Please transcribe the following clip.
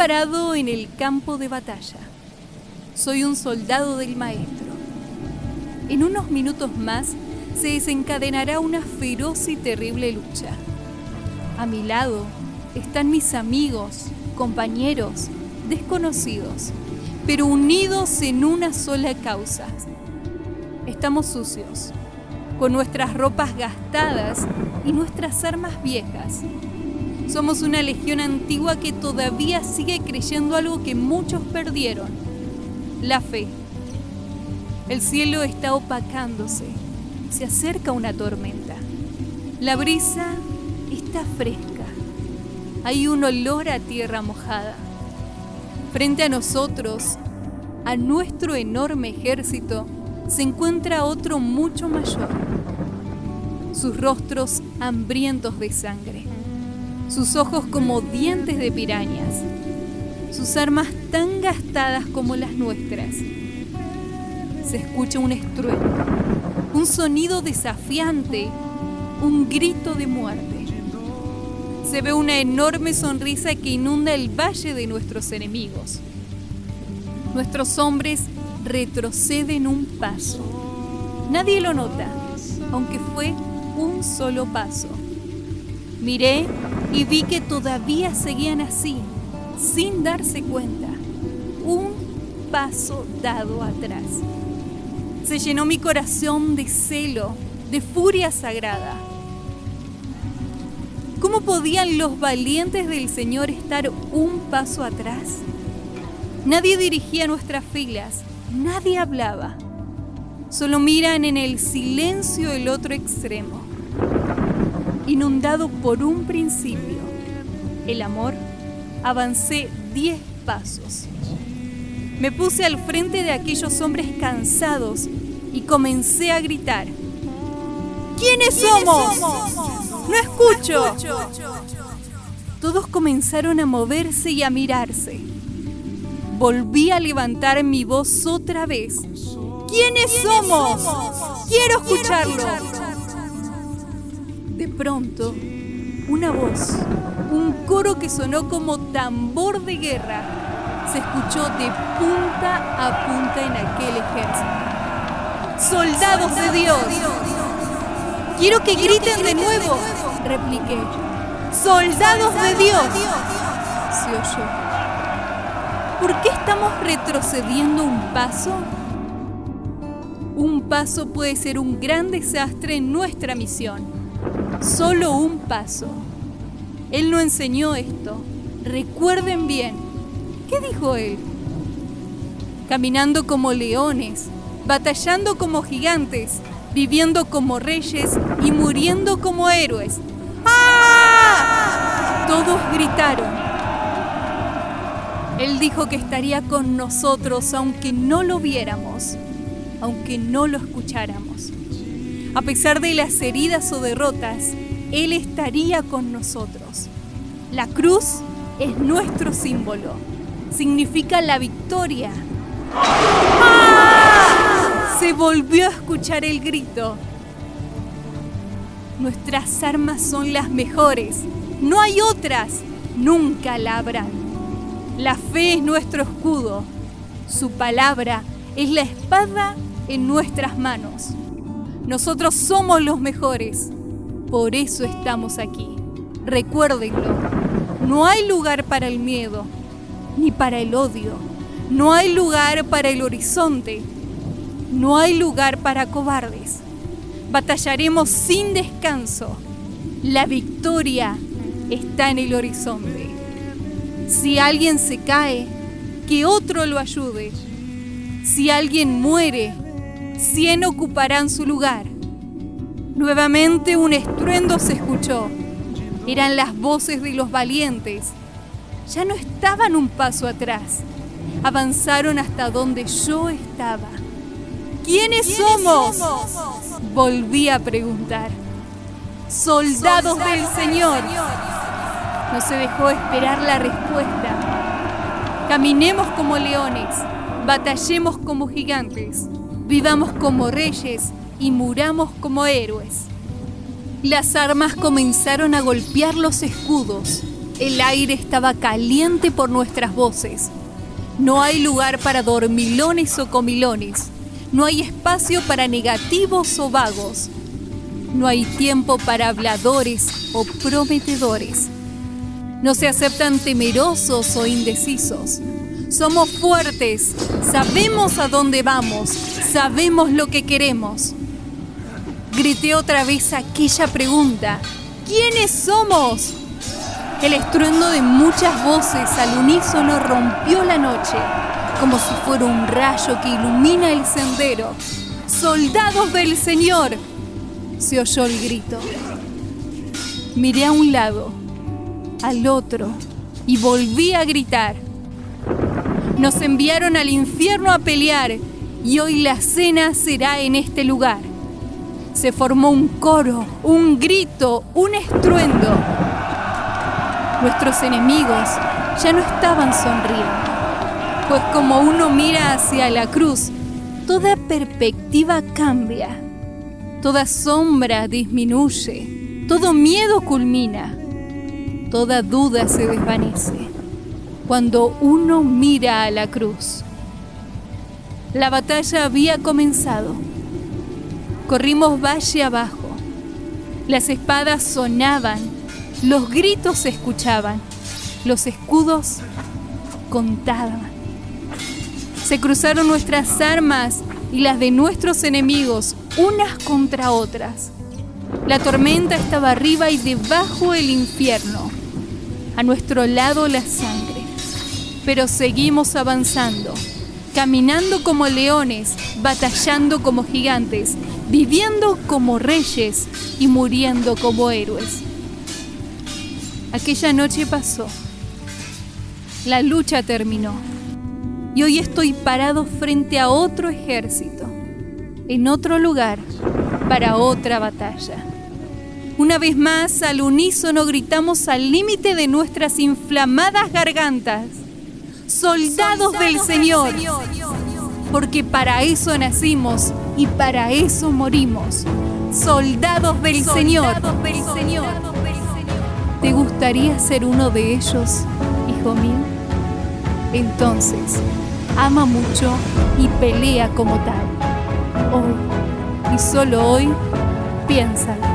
parado en el campo de batalla. Soy un soldado del maestro. En unos minutos más se desencadenará una feroz y terrible lucha. A mi lado están mis amigos, compañeros, desconocidos, pero unidos en una sola causa. Estamos sucios, con nuestras ropas gastadas y nuestras armas viejas. Somos una legión antigua que todavía sigue creyendo algo que muchos perdieron, la fe. El cielo está opacándose, se acerca una tormenta. La brisa está fresca. Hay un olor a tierra mojada. Frente a nosotros, a nuestro enorme ejército, se encuentra otro mucho mayor. Sus rostros hambrientos de sangre, sus ojos como dientes de pirañas, sus armas tan gastadas como las nuestras. Se escucha un estruendo, un sonido desafiante, un grito de muerte. Se ve una enorme sonrisa que inunda el valle de nuestros enemigos. Nuestros hombres retroceden un paso. Nadie lo nota, aunque fue un solo paso. Miré y vi que todavía seguían así, sin darse cuenta. Un paso dado atrás. Se llenó mi corazón de celo, de furia sagrada. ¿Cómo podían los valientes del Señor estar un paso atrás? Nadie dirigía nuestras filas, nadie hablaba. Solo miran en el silencio el otro extremo. Inundado por un principio, el amor, avancé diez pasos. Me puse al frente de aquellos hombres cansados y comencé a gritar. ¿Quiénes, somos? No escucho. Todos comenzaron a moverse y a mirarse. Volví a levantar mi voz otra vez. ¿Quiénes somos? Quiero escucharlo. Pronto, una voz, un coro que sonó como tambor de guerra, se escuchó de punta a punta en aquel ejército. ¡Soldados de Dios! Quiero que griten de nuevo, repliqué. ¡Soldados de Dios! Se oyó. ¿Por qué estamos retrocediendo un paso? Un paso puede ser un gran desastre en nuestra misión. Solo un paso. Él no enseñó esto. Recuerden bien ¿Qué dijo él? Caminando como leones, batallando como gigantes, viviendo como reyes y muriendo como héroes. ¡Ah! Todos gritaron. Él dijo que estaría con nosotros aunque no lo viéramos, aunque no lo escucháramos. A pesar de las heridas o derrotas, Él estaría con nosotros. La cruz es nuestro símbolo significa la victoria. ¡Ah! Se volvió a escuchar el grito. Nuestras armas son las mejores. No hay otras. Nunca la habrán. La fe es nuestro escudo. Su palabra es la espada en nuestras manos. Nosotros somos los mejores. Por eso estamos aquí. Recuérdenlo. No hay lugar para el miedo ni para el odio. No hay lugar para el horizonte. No hay lugar para cobardes. Batallaremos sin descanso. La victoria está en el horizonte. Si alguien se cae, que otro lo ayude. Si alguien muere, cien ocuparán su lugar. Nuevamente un estruendo se escuchó. Eran las voces de los valientes ya no estaban un paso atrás. Avanzaron hasta donde yo estaba. ¿Quiénes, somos? Volví a preguntar. Soldados, del Señor. No se dejó esperar la respuesta. Caminemos como leones, batallemos como gigantes, vivamos como reyes y muramos como héroes. Las armas comenzaron a golpear los escudos El aire estaba caliente por nuestras voces. No hay lugar para dormilones o comilones. No hay espacio para negativos o vagos. No hay tiempo para habladores o prometedores. No se aceptan temerosos o indecisos. Somos fuertes, sabemos a dónde vamos, sabemos lo que queremos. Grité otra vez aquella pregunta. ¿Quiénes somos? El estruendo de muchas voces al unísono rompió la noche, como si fuera un rayo que ilumina el sendero. ¡Soldados del Señor! Se oyó el grito. Miré a un lado, al otro, y volví a gritar. Nos enviaron al infierno a pelear y hoy la cena será en este lugar. Se formó un coro, un grito, un estruendo. Nuestros enemigos ya no estaban sonriendo, pues como uno mira hacia la cruz, toda perspectiva cambia, toda sombra disminuye, todo miedo culmina, toda duda se desvanece cuando uno mira a la cruz. La batalla había comenzado. Corrimos valle abajo. Las espadas sonaban los gritos se escuchaban, los escudos contaban. Se cruzaron nuestras armas y las de nuestros enemigos, unas contra otras. La tormenta estaba arriba y debajo el infierno. A nuestro lado la sangre. Pero seguimos avanzando, caminando como leones, batallando como gigantes, viviendo como reyes y muriendo como héroes. Aquella noche pasó. La lucha terminó. Y hoy estoy parado frente a otro ejército, en otro lugar, para otra batalla. Una vez más, al unísono gritamos al límite de nuestras inflamadas gargantas, soldados, del, Señor, porque para eso nacimos y para eso morimos, soldados del Señor. ¿Te gustaría ser uno de ellos, hijo mío? Entonces, ama mucho y pelea como tal. Hoy, y solo hoy, piénsalo.